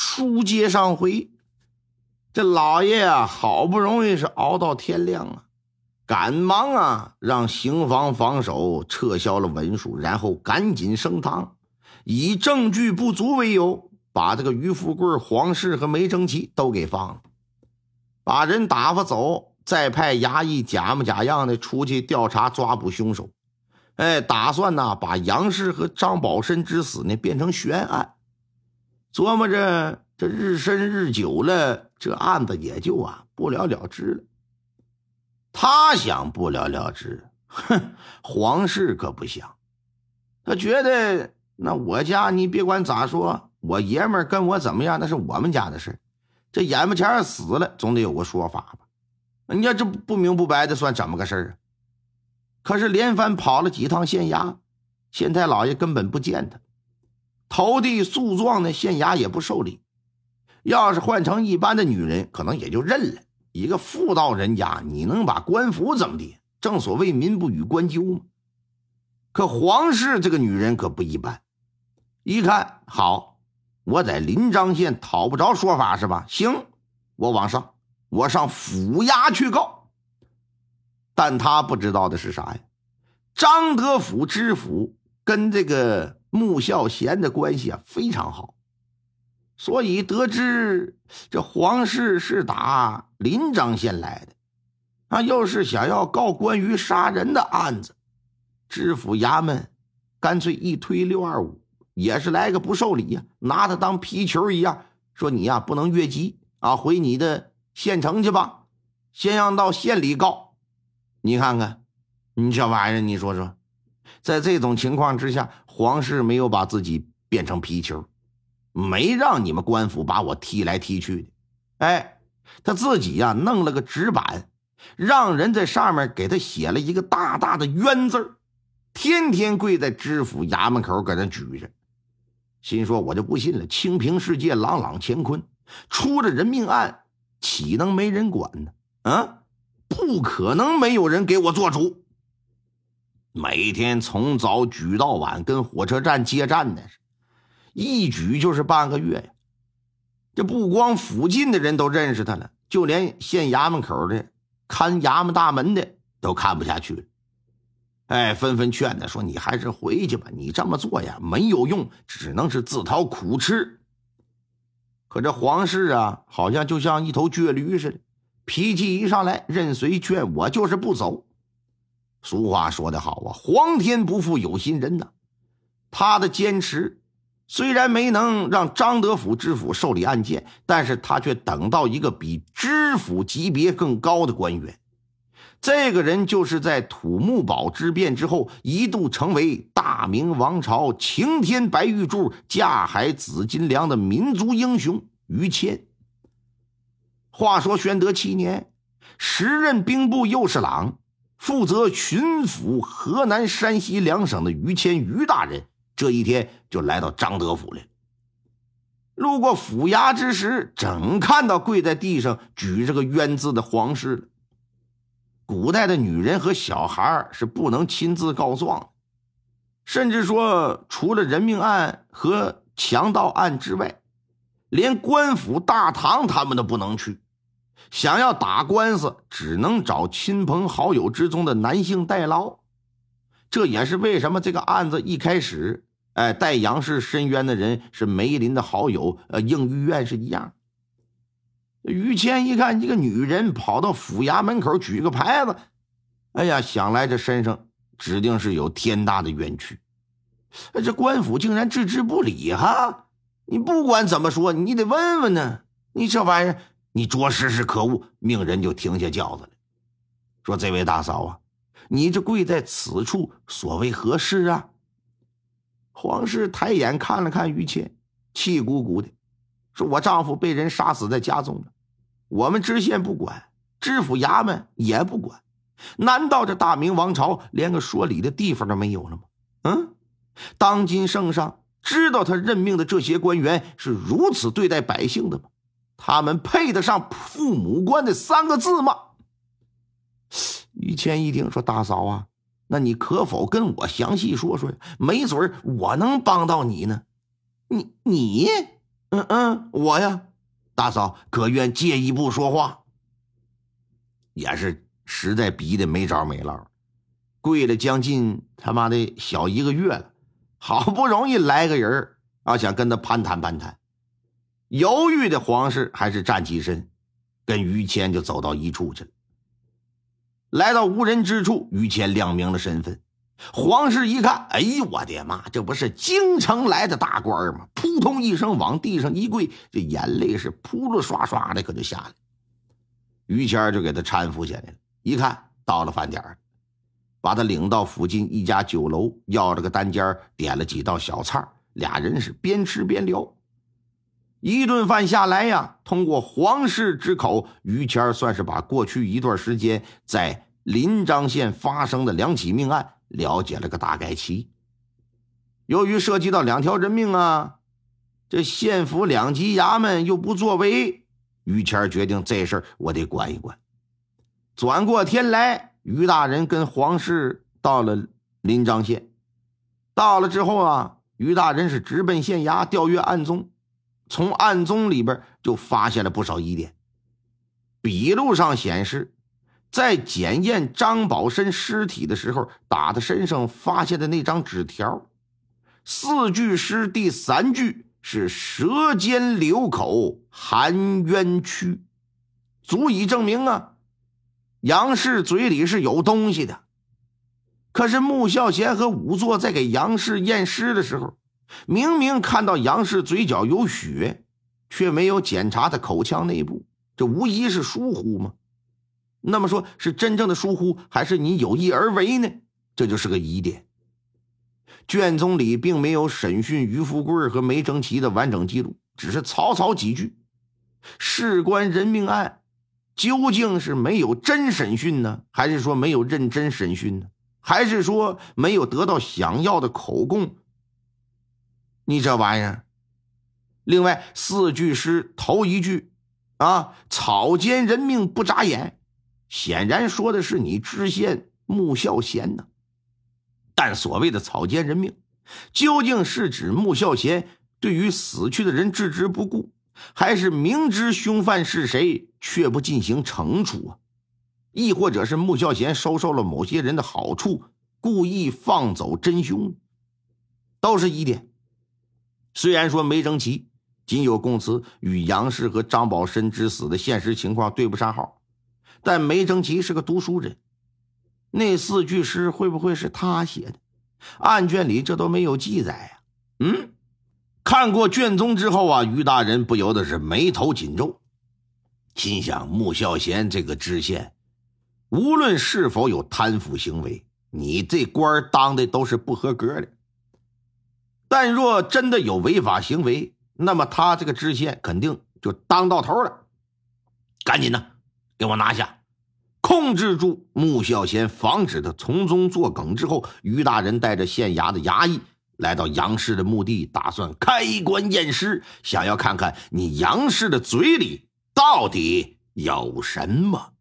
书接上回，这老爷啊，好不容易是熬到天亮啊，赶忙啊让刑房防守撤销了文书，然后赶紧升堂，以证据不足为由，把这个于富贵、黄氏和梅正奇都给放了，把人打发走，再派衙役假模假样的出去调查抓捕凶手。哎，打算呢把杨氏和张宝申之死呢变成悬案。琢磨着，这日深日久了，这案子也就啊不了了之了。他想不了了之，哼，黄氏可不想。他觉得，那我家你别管咋说，我爷们跟我怎么样，那是我们家的事。这眼巴前死了，总得有个说法吧？人家这不明不白的，算怎么个事儿啊？可是连番跑了几趟县衙，县太老爷根本不见他。投递诉状呢，县衙也不受理。要是换成一般的女人，可能也就认了。一个妇道人家，你能把官府怎么的？正所谓民不与官纠嘛。可黄氏这个女人可不一般，一看好，我在临漳县讨不着说法是吧？行，我往上，我上府衙去告。但他不知道的是啥呀？张德府知府跟这个。穆孝贤的关系啊非常好，所以得知这黄氏是打临漳县来的，啊，又是想要告关于杀人的案子，知府衙门干脆一推六二五，也是来个不受理呀，拿他当皮球一样，说你呀不能越级啊，回你的县城去吧，先让到县里告。你看看，你这玩意儿，你说说。在这种情况之下，皇室没有把自己变成皮球，没让你们官府把我踢来踢去的。哎，他自己呀弄了个纸板，让人在上面给他写了一个大大的冤字天天跪在知府衙门口搁那举着，心说我就不信了，清平世界朗朗乾坤，出了人命案，岂能没人管呢？啊，不可能没有人给我做主。每天从早举到晚，跟火车站接站的，一举就是半个月呀。这不光附近的人都认识他了，就连县衙门口的看衙门大门的都看不下去了。哎，纷纷劝他说：“你还是回去吧，你这么做呀没有用，只能是自讨苦吃。”可这黄氏啊，好像就像一头倔驴似的，脾气一上来，任谁劝我就是不走。俗话说得好啊，皇天不负有心人呐。他的坚持虽然没能让张德府知府受理案件，但是他却等到一个比知府级别更高的官员。这个人就是在土木堡之变之后，一度成为大明王朝擎天白玉柱、架海紫金梁的民族英雄于谦。话说宣德七年，时任兵部右侍郎。负责巡抚河南、山西两省的于谦于大人，这一天就来到张德府了。路过府衙之时，正看到跪在地上举着个冤字的黄氏了。古代的女人和小孩是不能亲自告状，甚至说，除了人命案和强盗案之外，连官府大堂他们都不能去。想要打官司，只能找亲朋好友之中的男性代劳。这也是为什么这个案子一开始，哎，代杨氏申冤的人是梅林的好友，呃，应玉院是一样。于谦一看一个女人跑到府衙门口举个牌子，哎呀，想来这身上指定是有天大的冤屈。这官府竟然置之不理哈！你不管怎么说，你得问问呢。你这玩意儿。你着实是可恶，命人就停下轿子了，说：“这位大嫂啊，你这跪在此处，所谓何事啊？”黄氏抬眼看了看于谦，气鼓鼓的说：“我丈夫被人杀死在家中了，我们知县不管，知府衙门也不管，难道这大明王朝连个说理的地方都没有了吗？嗯，当今圣上知道他任命的这些官员是如此对待百姓的吗？”他们配得上父母官的三个字吗？于谦一听说：“大嫂啊，那你可否跟我详细说说？没准我能帮到你呢。”你你嗯嗯，我呀，大嫂可愿借一步说话？也是实在逼得没招没落，跪了将近他妈的小一个月了，好不容易来个人啊，想跟他攀谈攀谈。犹豫的黄氏还是站起身，跟于谦就走到一处去了。来到无人之处，于谦亮明了身份。黄氏一看，哎呦我的妈，这不是京城来的大官吗？扑通一声往地上一跪，这眼泪是扑噜刷刷的，可就下来。于谦就给他搀扶下来了。一看到了饭点把他领到附近一家酒楼，要了个单间，点了几道小菜，俩人是边吃边聊。一顿饭下来呀，通过皇室之口，于谦算是把过去一段时间在临漳县发生的两起命案。了解了个大概齐。由于涉及到两条人命啊，这县府两级衙门又不作为，于谦决定这事儿我得管一管。转过天来，于大人跟皇室到了临漳县。到了之后啊，于大人是直奔县衙调阅案宗，从案宗里边就发现了不少疑点。笔录上显示。在检验张宝生尸体的时候，打他身上发现的那张纸条，四句诗第三句是“舌尖流口含冤屈”，足以证明啊，杨氏嘴里是有东西的。可是穆孝贤和仵作在给杨氏验尸的时候，明明看到杨氏嘴角有血，却没有检查他口腔内部，这无疑是疏忽吗？那么说，是真正的疏忽，还是你有意而为呢？这就是个疑点。卷宗里并没有审讯于富贵和梅成奇的完整记录，只是草草几句。事关人命案，究竟是没有真审讯呢，还是说没有认真审讯呢？还是说没有得到想要的口供？你这玩意儿，另外四句诗头一句啊，草菅人命不眨眼。显然说的是你知县穆孝贤呢，但所谓的草菅人命，究竟是指穆孝贤对于死去的人置之不顾，还是明知凶犯是谁却不进行惩处啊？亦或者是穆孝贤收受了某些人的好处，故意放走真凶？都是疑点。虽然说梅正奇仅有供词与杨氏和张宝申之死的现实情况对不上号。但梅征奇是个读书人，那四句诗会不会是他写的？案卷里这都没有记载呀。嗯，看过卷宗之后啊，于大人不由得是眉头紧皱，心想：穆孝贤这个知县，无论是否有贪腐行为，你这官当的都是不合格的。但若真的有违法行为，那么他这个知县肯定就当到头了。赶紧的。给我拿下，控制住穆孝贤，防止他从中作梗。之后，于大人带着县衙的衙役来到杨氏的墓地，打算开棺验尸，想要看看你杨氏的嘴里到底有什么。